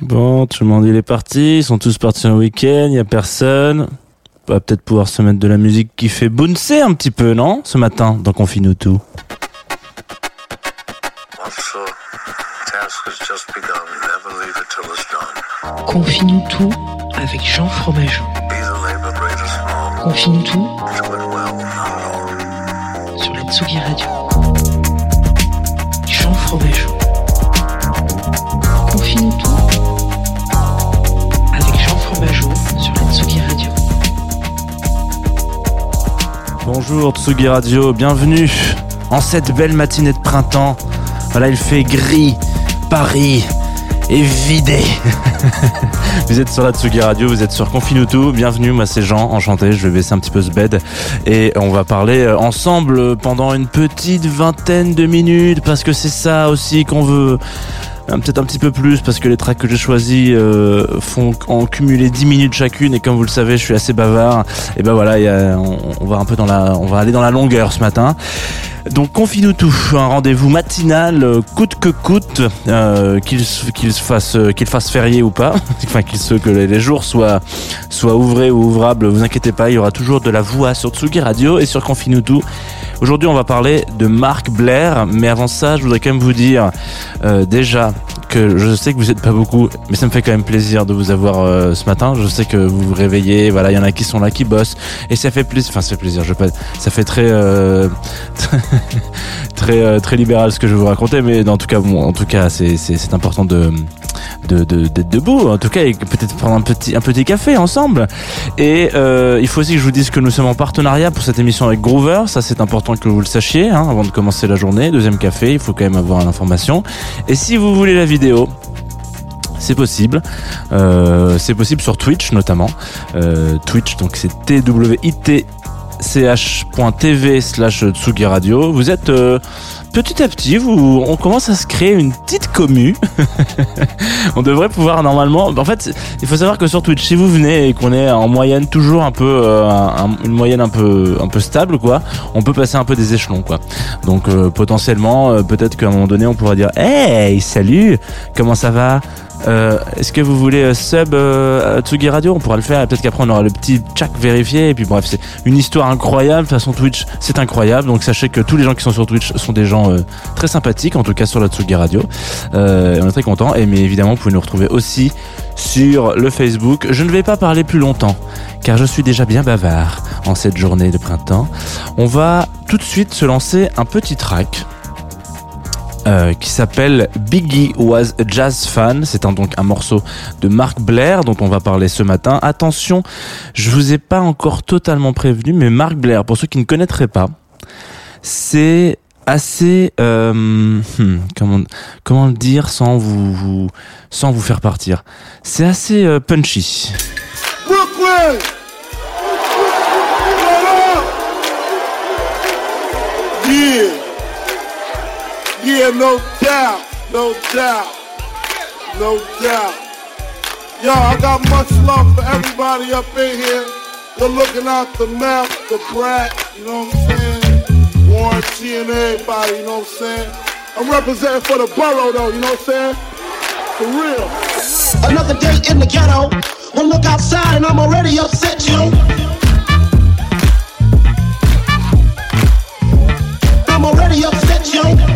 Bon, tout le monde il est parti, ils sont tous partis en week-end, y a personne. On va peut-être pouvoir se mettre de la musique qui fait bouncer un petit peu, non Ce matin, dans Confine-nous tout. Confine-nous tout avec Jean Fromageau. Confine-nous tout sur la Tsugi Radio. Jean Fromageau. Bonjour Tsugi Radio, bienvenue en cette belle matinée de printemps. Voilà, il fait gris, Paris est vidé. vous êtes sur la Tsugi Radio, vous êtes sur Confinutu, bienvenue, moi c'est Jean, enchanté, je vais baisser un petit peu ce bed et on va parler euh, ensemble pendant une petite vingtaine de minutes parce que c'est ça aussi qu'on veut. Euh, Peut-être un petit peu plus parce que les tracks que j'ai choisis euh, font en cumuler 10 minutes chacune et comme vous le savez je suis assez bavard. Et ben voilà on va un peu dans la on va aller dans la longueur ce matin donc confie-nous un rendez-vous matinal euh, coûte que coûte euh, qu'il se- qu'il se fasse euh, qu'il fasse férié ou pas. Enfin qu'il se que les jours soient ouvrés ou ouvrables. Vous inquiétez pas il y aura toujours de la voix sur Tsugi Radio et sur confie-nous tout. Aujourd'hui, on va parler de Marc Blair, mais avant ça, je voudrais quand même vous dire déjà que je sais que vous n'êtes pas beaucoup, mais ça me fait quand même plaisir de vous avoir euh, ce matin. Je sais que vous vous réveillez, voilà, il y en a qui sont là, qui bossent, et ça fait plaisir. Enfin, ça fait plaisir. Je pas, ça fait très, euh, très, euh, très libéral ce que je vous raconter, mais en tout cas, en tout cas, c'est, important de, de, de- d'être debout. En tout cas, et peut-être prendre un petit, un petit café ensemble. Et il faut aussi que je vous dise que nous sommes en partenariat pour cette émission avec Groover. Ça, c'est important que vous le sachiez hein, avant de commencer la journée. Deuxième café, il faut quand même avoir l'information. Et si vous voulez la c'est possible. Euh, c'est possible sur Twitch notamment. Euh, Twitch, donc c'est TWIT ch.tv slash Tsugi Radio. Vous êtes euh, petit à petit, vous, on commence à se créer une petite commu. on devrait pouvoir normalement. En fait, il faut savoir que sur Twitch, si vous venez et qu'on est en moyenne toujours un peu, euh, un- une moyenne un peu, un peu stable, quoi, on peut passer un peu des échelons, quoi. Donc euh, potentiellement, peut-être qu'à un moment donné, on pourra dire, hey, salut, comment ça va? Euh, Est-ce que vous voulez euh, sub euh, Radio On pourra le faire. Peut-être qu'après on aura le petit check vérifié. Et puis bref, c'est une histoire incroyable. De toute façon, Twitch, c'est incroyable. Donc sachez que tous les gens qui sont sur Twitch sont des gens euh, très sympathiques, en tout cas sur la Tsugi Radio. Euh, on est très content. Et mais évidemment, vous pouvez nous retrouver aussi sur le Facebook. Je ne vais pas parler plus longtemps, car je suis déjà bien bavard en cette journée de printemps. On va tout de suite se lancer un petit track. Euh, qui s'appelle Biggie Was a Jazz Fan. C'est un, donc un morceau de Mark Blair dont on va parler ce matin. Attention, je vous ai pas encore totalement prévenu, mais Mark Blair, pour ceux qui ne connaîtraient pas, c'est assez euh, hmm, comment comment le dire sans vous, vous sans vous faire partir. C'est assez euh, punchy. Yeah, no doubt. No doubt. No doubt. Yo, I got much love for everybody up in here. They're looking out the mouth, the brat, you know what I'm saying? Warren and everybody, you know what I'm saying? I'm representing for the borough though, you know what I'm saying? For real. Another day in the ghetto. One look outside and I'm already upset, yo. I'm already upset, you.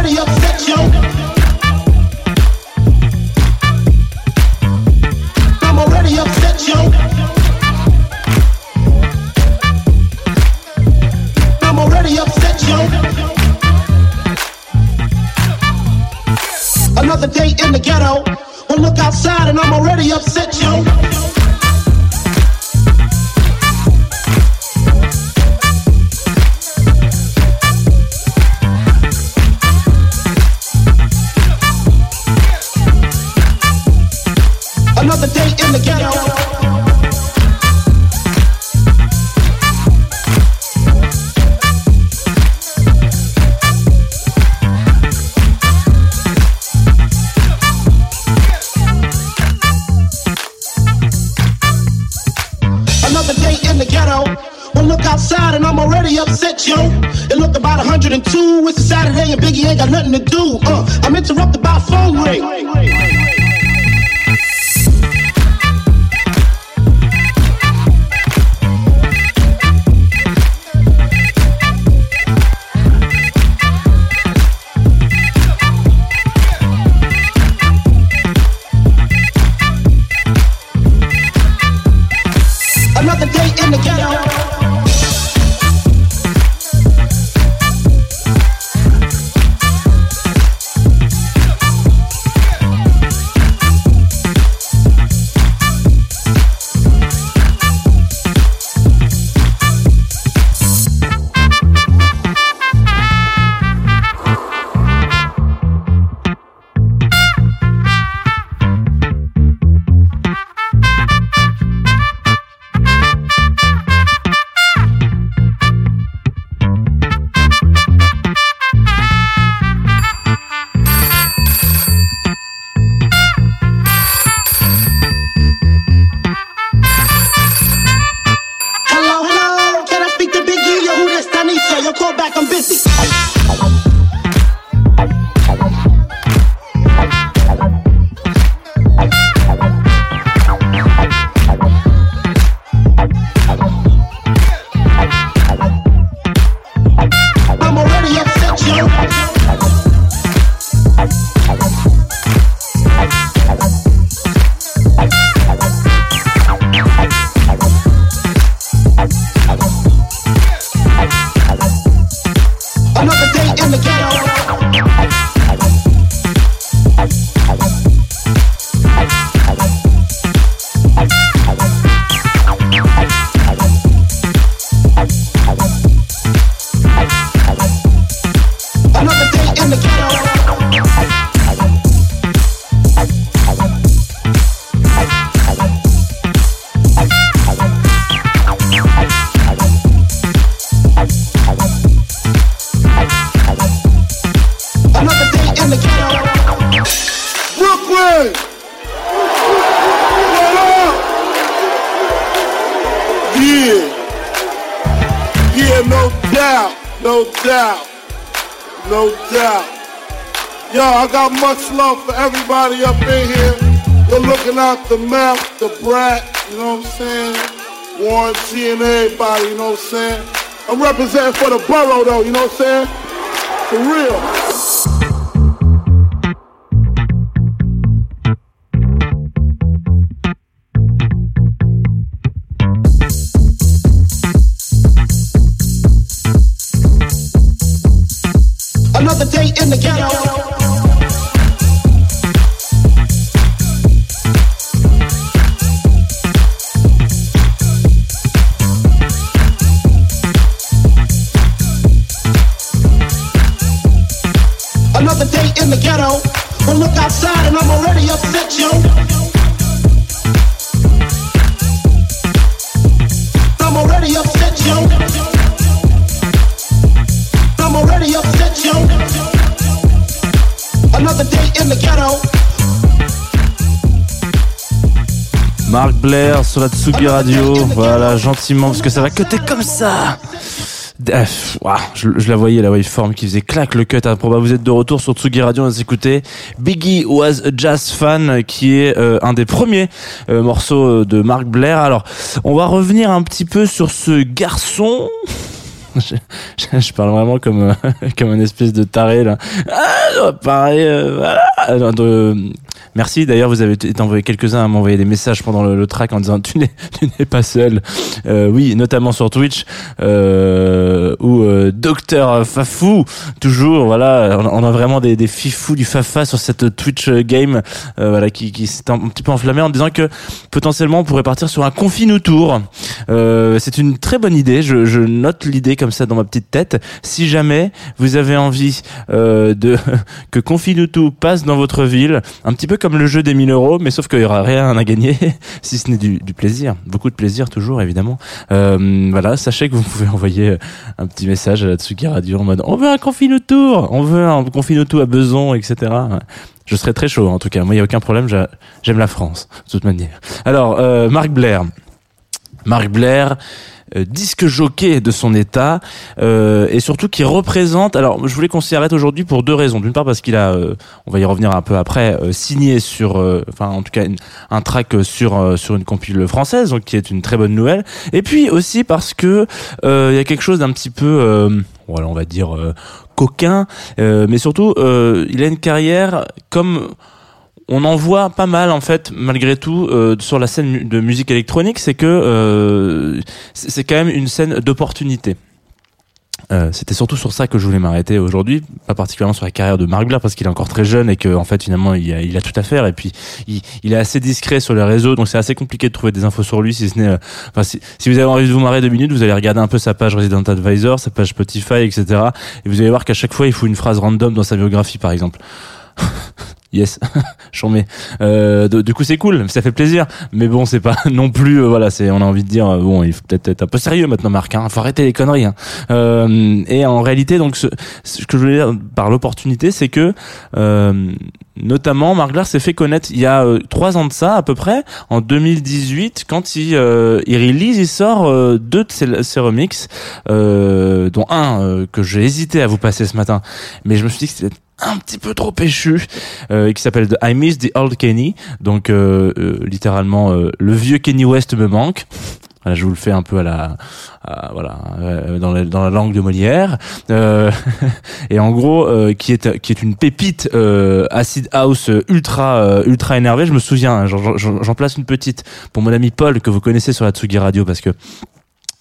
pretty upset, yo. I'm already upset, yo. I'm already upset, yo. Another day in the ghetto. One look outside and I'm already upset, yo. Got nothing to do. Uh, I'm interrupted by a phone ring. No doubt. No doubt. No doubt. Yo, I got much love for everybody up in here. You're looking out the map, the brat, you know what I'm saying? Warren G and everybody, you know what I'm saying? I'm representing for the borough though, you know what I'm saying? For real. The ghetto. The ghetto. Marc Blair sur la Tsugi Radio. Voilà, gentiment, parce que ça va cutter comme ça. Ouah, je, je la voyais la waveform qui faisait clac le cut. Improbable. Vous êtes de retour sur Tsugi Radio. On va s'écouter Biggie was a jazz fan, qui est euh, un des premiers euh, morceaux euh, de Marc Blair. Alors, on va revenir un petit peu sur ce garçon. Je, parle vraiment comme euh, comme un espèce de taré là. Ah, pareil, euh, voilà. De- Merci. D'ailleurs, vous avez envoyé quelques-uns à m'envoyer des messages pendant le, track en disant tu n'es tu n'es pas seul. Euh, oui, notamment sur Twitch euh, où euh, docteur Fafou, toujours. Voilà, on a- vraiment des, des fifous du Fafa sur cette Twitch game, euh, voilà, qui, qui s'est un, petit peu enflammé en disant que potentiellement on pourrait partir sur un confine tour. Euh, c'est une très bonne idée. Je, je note l'idée comme ça dans ma petite tête. Si jamais vous avez envie euh, de que Confinutu passe dans votre ville, un petit peu comme le jeu des 1000 euros, mais sauf qu'il y aura rien à gagner, si ce n'est du, plaisir, beaucoup de plaisir toujours évidemment. Euh, voilà, sachez que vous pouvez envoyer un petit message à la Tsugi Radio en mode on veut un Confinutu, on veut un Confinutu à Beson, etc. Je serais très chaud en tout cas. Moi, il y a aucun problème. j'a- J'aime la France de toute manière. Alors, euh, Marc Blair. Marc Blair, euh, disque jockey de son état, euh, et surtout qui représente. Alors, je voulais qu'on s'y arrête aujourd'hui pour deux raisons. D'une part parce qu'il a, euh, on va y revenir un peu après, euh, signé sur, euh, enfin en tout cas un track sur euh, sur une compile française, donc qui est une très bonne nouvelle. Et puis aussi parce que euh, il y a quelque chose d'un petit peu, euh, voilà, on va dire euh, coquin, euh, mais surtout euh, il a une carrière comme on en voit pas mal en fait malgré tout euh, sur la scène de musique électronique c'est que euh, c'est quand même une scène d'opportunité. Euh, c'était surtout sur ça que je voulais m'arrêter aujourd'hui, pas particulièrement sur la carrière de Marc Blair parce qu'il est encore très jeune et que en fait finalement il a, il a tout à faire. Et puis il, il est assez discret sur les réseaux donc c'est assez compliqué de trouver des infos sur lui si ce n'est, euh, si, si vous avez envie de vous marrer deux minutes vous allez regarder un peu sa page Resident Advisor, sa page Spotify etc et vous allez voir qu'à chaque fois il faut une phrase random dans sa biographie par exemple. Yes, j'en. Euh, du coup, c'est cool, ça fait plaisir. Mais bon, c'est pas non plus. euh, voilà, c'est. On a envie de dire euh, bon, il faut peut-être être un peu sérieux maintenant, Marc. Hein, faut arrêter les conneries. Hein. Et en réalité, donc, ce, ce que je voulais dire par l'opportunité, c'est que notamment, Marc s'est fait connaître il y a euh, trois ans de ça à peu près, en 2018, quand il euh, il release, il sort euh, deux de ses, ses euh, dont un euh, que j'ai hésité à vous passer ce matin, mais je me suis dit que c'était un petit peu trop péchu euh, qui s'appelle The I Miss the Old Kenny. Donc euh, euh, littéralement euh, le vieux Kenny West me manque voilà, je vous le fais un peu à la à- voilà euh, dans, la, dans la langue de Molière. Euh, et en gros euh, qui est qui est une pépite euh, acid house ultra euh, ultra énervé. Je me souviens hein, j'en place une petite pour mon ami Paul que vous connaissez sur la Tsugi Radio parce que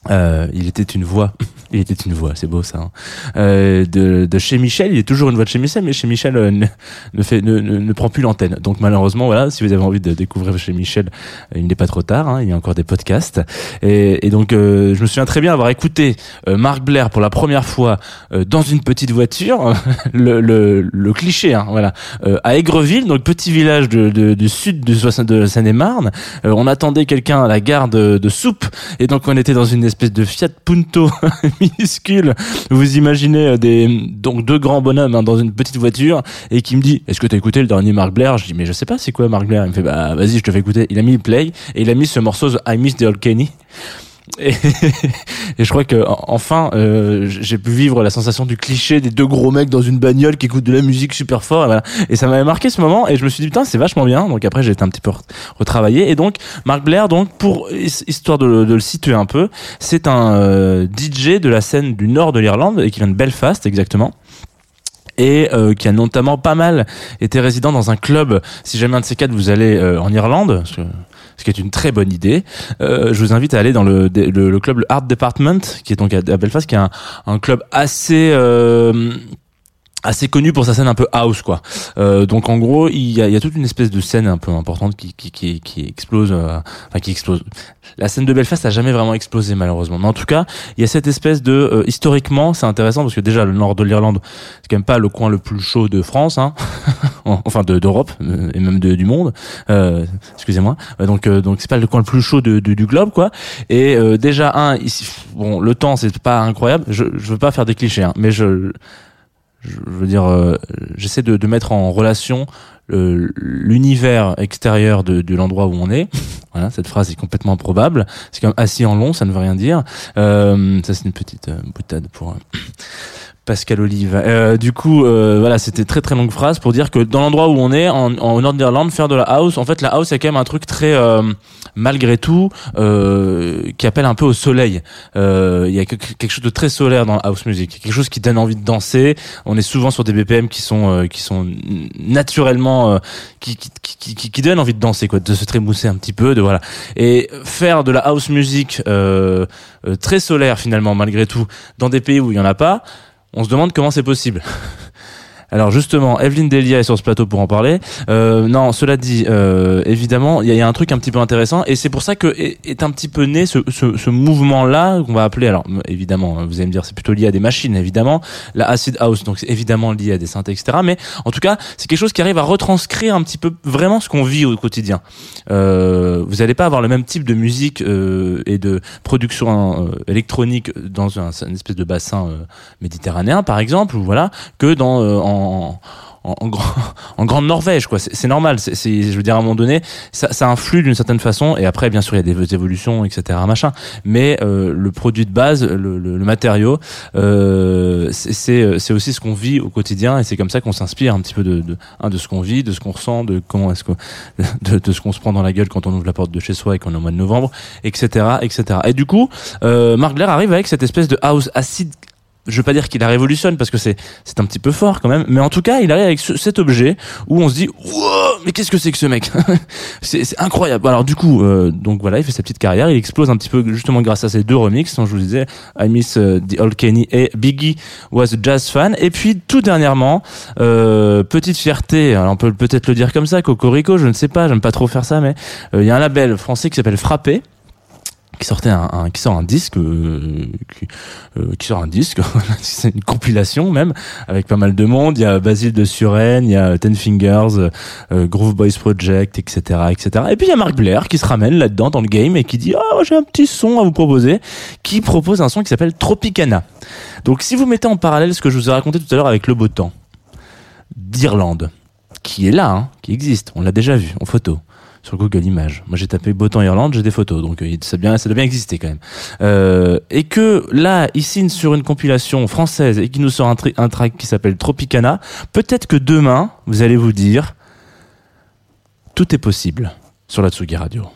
euh, il était une voix, il était une voix, c'est beau ça. hein. Euh, de, de chez Michel, il est toujours une voix de chez Michel, mais chez Michel euh, ne, fait, ne, ne, ne prend plus l'antenne. Donc malheureusement, voilà, si vous avez envie de découvrir chez Michel, euh, il n'est pas trop tard. hein, il y a encore des podcasts. Et, et donc, euh, je me souviens très bien avoir écouté Marc Blair pour la première fois dans une petite voiture, le, le, le cliché, hein, voilà, à Aigreville, donc petit village de, de- du sud de, de Seine-et-Marne. On attendait quelqu'un à la gare de, de Soupe, et donc on était dans une espèce de Fiat Punto minuscule. Vous imaginez euh, des donc deux grands bonhommes hein, dans une petite voiture et qui me dit est-ce que t'as écouté le dernier Marc Blair? Je dis mais je sais pas c'est quoi Marc Blair? Il me fait bah vas-y je te fais écouter. Il a mis le play et il a mis ce morceau The I Miss the Old Kenny. Et, je crois que en- enfin euh, j'ai pu vivre la sensation du cliché des deux gros mecs dans une bagnole qui écoutent de la musique super fort et, ça m'avait marqué ce moment et je me suis dit putain c'est vachement bien. Donc après j'ai été un petit peu re- retravaillé. Et donc Marc Blair donc pour his- histoire de, de le situer un peu c'est un euh, DJ de la scène du nord de l'Irlande et qui vient de Belfast exactement et euh, qui a notamment pas mal été résident dans un club. Si jamais un de ces quatre vous allez euh, en Irlande, ce, qui est une très bonne idée, euh, je vous invite à aller dans le, le, le club Art Department, qui est donc à, à Belfast, qui est un, un club assez euh, assez connu pour sa scène un peu house quoi. Euh, donc en gros il y a, il y a toute une espèce de scène un peu importante qui qui qui, qui explose, euh, enfin qui explose. La scène de Belfast a jamais vraiment explosé malheureusement. Mais en tout cas il y a cette espèce de euh, historiquement c'est intéressant parce que déjà le nord de l'Irlande c'est quand même pas le coin le plus chaud de France, hein. enfin de- d'Europe euh, et même du monde. Euh, excusez-moi. Donc donc c'est pas le coin le plus chaud de, du globe quoi. Et déjà un ici bon le temps c'est pas incroyable. Je je veux pas faire des clichés hein, mais je je veux dire, euh, j'essaie de, de mettre en relation euh, l'univers extérieur de, de l'endroit où on est. Voilà, cette phrase est complètement improbable. C'est comme assis en long, ça ne veut rien dire. Euh, ça, c'est une petite euh, boutade pour. Pascal Olive. Euh, du coup, euh, voilà, c'était très très longue phrase pour dire que dans l'endroit où on est, en, en Nord-Irlande, faire de la house, en fait, la house, c'est quand même un truc très, euh, malgré tout, euh, qui appelle un peu au soleil. Euh, Il y a que- quelque chose de très solaire dans la house music, quelque chose qui donne envie de danser. On est souvent sur des BPM qui sont euh, qui sont naturellement qui, qui, qui, qui, qui donnent envie de danser, quoi, de se trémousser un petit peu, de voilà. Et faire de la house music très solaire finalement, malgré tout, dans des pays où il y en a pas on se demande comment c'est possible. Alors justement, Evelyne Delia est sur ce plateau pour en parler. Euh, non, cela dit, euh, évidemment, il y, y a un truc un petit peu intéressant, et c'est pour ça que est, est un petit peu né ce, ce, ce mouvement-là qu'on va appeler. Alors évidemment, hein, vous allez me dire, c'est plutôt lié à des machines, évidemment, la acid house, donc c'est évidemment lié à des synthés, etc. Mais en tout cas, c'est quelque chose qui arrive à retranscrire un petit peu vraiment ce qu'on vit au quotidien. Euh, vous n'allez pas avoir le même type de musique euh, et de production euh, électronique dans un, une espèce de bassin euh, méditerranéen, par exemple, ou voilà, que dans en en, en, grand- en grande Norvège quoi. C'est normal. Je veux dire à un moment donné ça, influe d'une certaine façon. Et après bien sûr il y a des évolutions etc machin. Mais euh, le produit de base le, matériau euh, c'est- c'est aussi ce qu'on vit au quotidien. Et c'est comme ça qu'on s'inspire un petit peu de de, hein, de ce qu'on vit de ce qu'on ressent de comment est-ce que de, ce qu'on se prend dans la gueule quand on ouvre la porte de chez soi et qu'on est au mois de novembre etc etc et du coup euh, Marc arrive avec cette espèce de house acide je veux pas dire qu'il la révolutionne parce que c'est c'est un petit peu fort quand même mais en tout cas il arrive avec ce- cet objet où on se dit mais qu'est-ce que c'est que ce mec? C'est c'est incroyable. Alors du coup euh, donc voilà il fait sa petite carrière il explose un petit peu justement grâce à ces deux remixes dont je vous disais I Miss euh, the Old Kenny et Biggie was a jazz fan. Et puis tout dernièrement euh, petite fierté alors on peut peut-être le dire comme ça Cocorico je ne sais pas j'aime pas trop faire ça mais euh, il y a un label français qui s'appelle Frappé qui sortait un, qui sort un disque euh, qui, euh, qui sort un disque c'est une compilation même avec pas mal de monde il y a Basile de Suresnes il y a Ten Fingers euh, Groove Boys Project etc etc et puis il y a Marc Blair qui se ramène là-dedans dans le game et qui dit ah j'ai un petit son à vous proposer qui propose un son qui s'appelle Tropicana donc si vous mettez en parallèle ce que je vous ai raconté tout à l'heure avec le beau temps d'Irlande qui est là, hein, qui existe. On l'a déjà vu en photo sur Google Images. Moi, j'ai tapé beau temps Irlande, j'ai des photos, donc euh, ça, bien, ça doit bien exister quand même. Euh, et que là, signe sur une compilation française et qui nous sort un, un track qui s'appelle Tropicana. Peut-être que demain, vous allez vous dire, tout est possible sur la Tsugi Radio.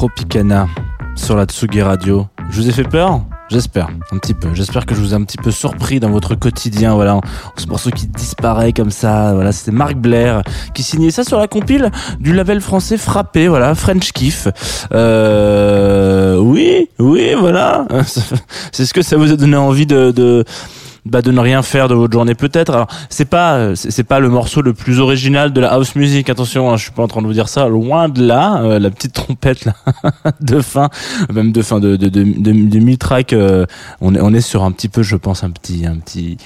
Tropicana sur la Tsugi Radio. Je vous ai fait peur J'espère, un petit peu. J'espère que je vous ai un petit peu surpris dans votre quotidien. Voilà, ce morceau qui disparaît comme ça. Voilà, c'était Marc Blair qui signait ça sur la compile du label français Frappé. Voilà, French Kiff. Euh, oui, oui, voilà. C'est ce que ça vous a donné envie de bah, de ne rien faire de votre journée peut-être. Alors c'est pas c'est pas le morceau le plus original de la house music. Attention, hein, je suis pas en train de vous dire ça. Loin de là, euh, la petite trompette là, de fin, même de fin de de de, de, de mille-track, euh, on est on est sur un petit peu, je pense, un petit un petit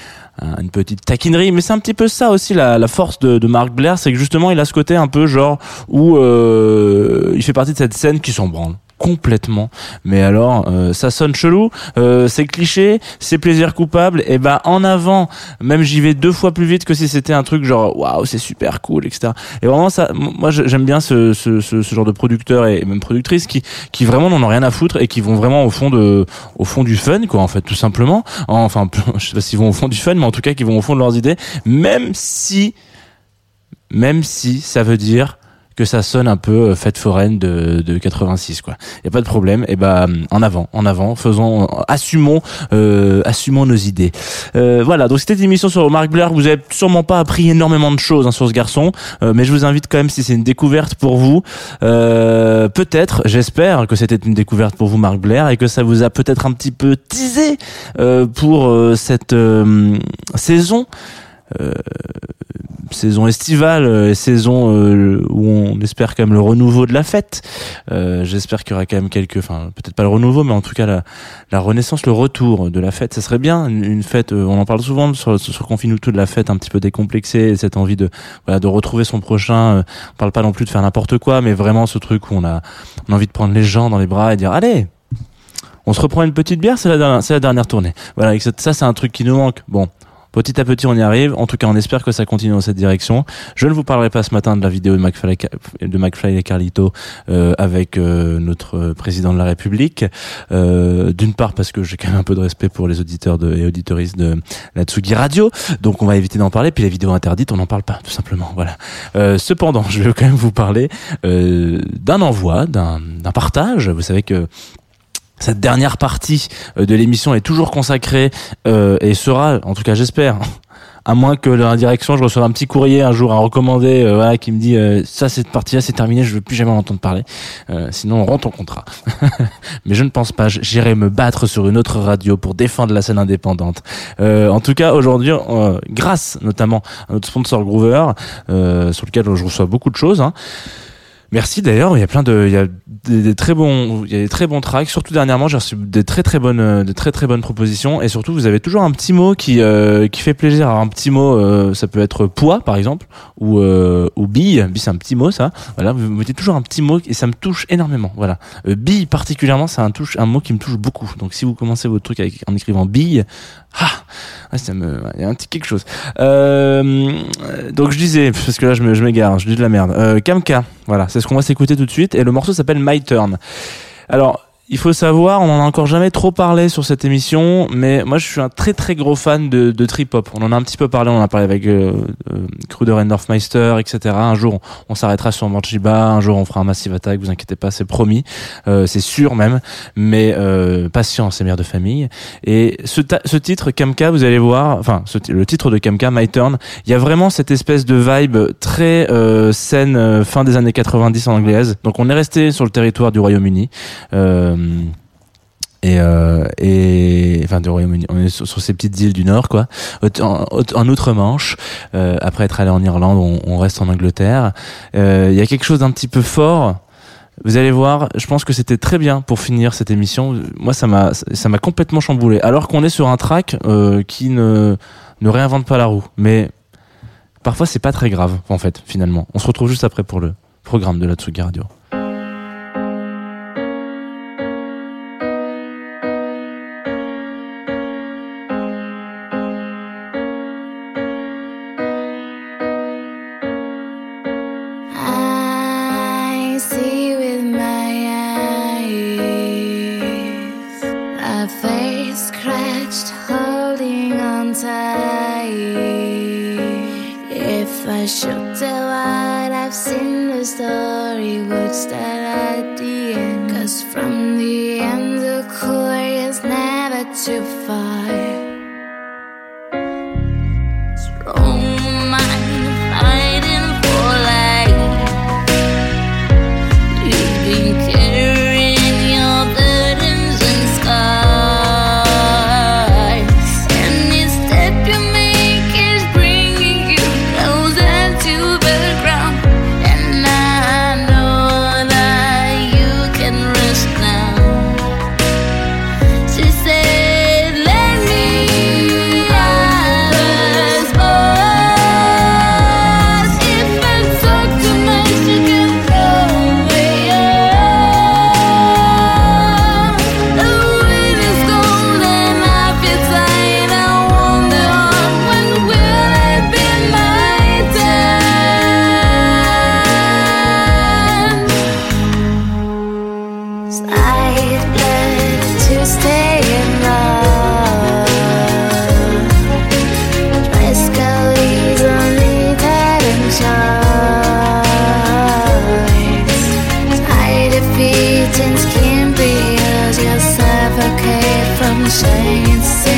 un- une petite taquinerie, mais c'est un petit peu ça aussi la, la force de, de Mark Blair, c'est que justement il a ce côté un peu genre où euh, il fait partie de cette scène qui s'en branle complètement. Mais alors euh, ça sonne chelou euh, c'est cliché c'est plaisir coupable. Et ben en avant même j'y vais deux fois plus vite que si c'était un truc genre waouh c'est super cool etc et vraiment ça moi j'aime bien ce, ce, ce, ce genre de producteurs et même productrices qui qui vraiment n'en ont rien à foutre et qui vont vraiment au fond de au fond du fun quoi en fait tout simplement. Enfin je sais pas s'ils vont au fond du fun mais en tout cas qui vont au fond de leurs idées même si même si ça veut dire que ça sonne un peu euh, fête foraine de, de 86 quoi. Y a pas de problème. Et ben en avant, en avant, faisons, assumons, euh, assumons nos idées. Euh, voilà. Donc c'était une émission sur Marc Blair. Vous avez sûrement pas appris énormément de choses hein, sur ce garçon, euh, mais je vous invite quand même si c'est une découverte pour vous, euh, peut-être, j'espère que c'était une découverte pour vous Marc Blair et que ça vous a peut-être un petit peu teasé euh, pour cette saison. Euh, saison estivale, euh, saison euh, où on espère quand même le renouveau de la fête. Euh, J'espère qu'il y aura quand même quelques, enfin peut-être pas le renouveau, mais en tout cas la, renaissance, le retour de la fête. Ça serait bien une, fête. on en parle souvent sur, sur Confine tout de la fête un petit peu décomplexée, et cette envie de voilà de retrouver son prochain. On parle pas non plus de faire n'importe quoi, mais vraiment ce truc où on a, on a envie de prendre les gens dans les bras et dire allez. On se reprend une petite bière, c'est la dernière, c'est la dernière tournée. Voilà, ça c'est un truc qui nous manque. Bon, Petit à petit, on y arrive. En tout cas, on espère que ça continue dans cette direction. Je ne vous parlerai pas ce matin de la vidéo de McFly, de et Carlito euh, avec euh, notre euh, président de la République. D'une part, parce que j'ai quand même un peu de respect pour les auditeurs et auditoristes de la Tsugi Radio, donc on va éviter d'en parler. Puis les vidéos interdites, on n'en parle pas, tout simplement. Voilà. Cependant, je vais quand même vous parler d'un envoi, d'un partage. Vous savez que cette dernière partie euh, de l'émission est toujours consacrée euh, et sera, en tout cas j'espère, à moins que dans la direction je reçoive un petit courrier un jour à recommander euh, voilà, qui me dit euh, ça cette partie-là c'est terminé, je veux plus jamais en entendre parler. Euh, sinon on rend ton contrat. Mais je ne pense pas, j'irai me battre sur une autre radio pour défendre la scène indépendante. Euh, en tout cas aujourd'hui, euh, grâce notamment à notre sponsor Groover, sur lequel je reçois beaucoup de choses. Hein, Merci d'ailleurs, il y a plein de, il y a des, des très bons, il y a des très bons tracks. Surtout dernièrement, j'ai reçu des très très bonnes, euh, de très très bonnes propositions. Et surtout, vous avez toujours un petit mot qui euh, qui fait plaisir. Alors, un petit mot, euh, ça peut être poids par exemple, ou euh, ou bille. Bille, c'est un petit mot, ça. Voilà, vous me mettez toujours un petit mot et ça me touche énormément. Voilà, euh, bille particulièrement, c'est un touche, un mot qui me touche beaucoup. Donc, si vous commencez votre truc avec, en écrivant bille, ah, ça me, il y a un petit quelque chose. Euh, donc je disais, parce que là je me- je m'égare, je dis de la merde. Euh, Kamka, voilà, c'est ce qu'on va s'écouter tout de suite, et le morceau s'appelle My Turn. Alors, il faut savoir, on en a encore jamais trop parlé sur cette émission, mais moi je suis un très très gros fan de, de trip hop. On en a un petit peu parlé, on en a parlé avec euh, euh, Kruder and Dorfmeister, etc. Un jour on, s'arrêtera sur Morchiba, un jour on fera un Massive Attack, vous inquiétez pas, c'est promis, Euh, c'est sûr même, mais euh, patience, c'est mère de famille. Et ce, ce titre, Kamka, vous allez voir, enfin ce le titre de Kamka, My Turn, il y a vraiment cette espèce de vibe très euh, scène euh, fin des années 90 en anglaise. Donc on est resté sur le territoire du Royaume-Uni. Et, euh, et enfin du Royaume-Uni, on est sur, ces petites îles du Nord, quoi, en, en outre-Manche. Euh, après être allé en Irlande, on, reste en Angleterre. Euh, Il y a quelque chose d'un petit peu fort. Vous allez voir, je pense que c'était très bien pour finir cette émission. Moi, ça m'a, ça m'a complètement chamboulé. Alors qu'on est sur un track euh, qui ne ne réinvente pas la roue, mais parfois c'est pas très grave en fait. Finalement, on se retrouve juste après pour le programme de la Tsugi Radio. chance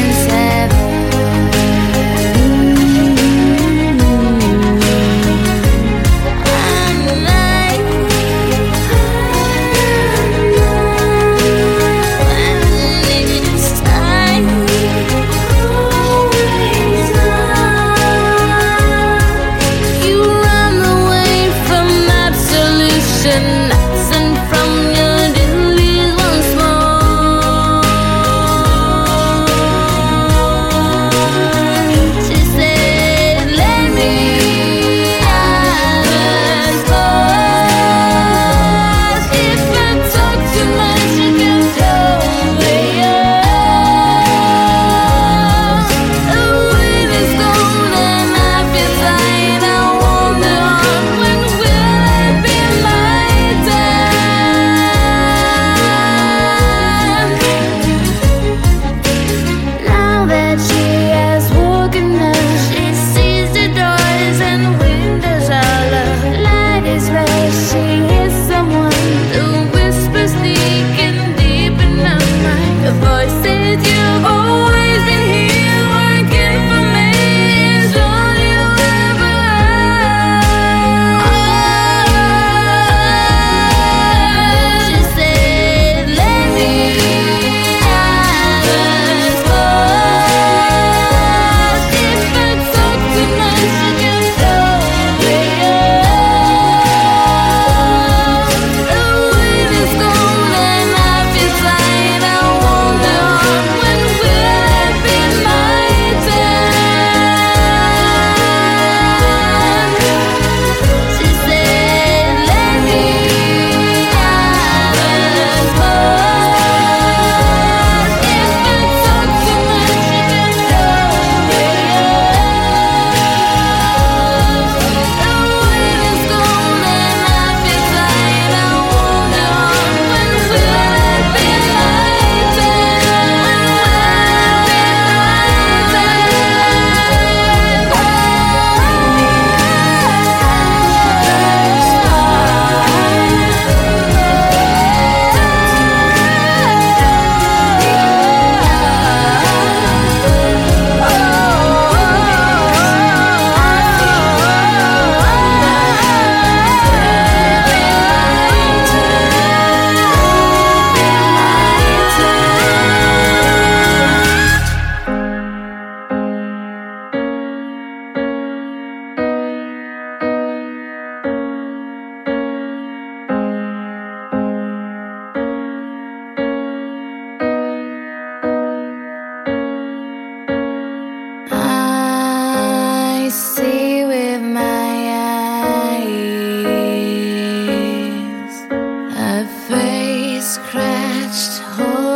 A face scratched hole.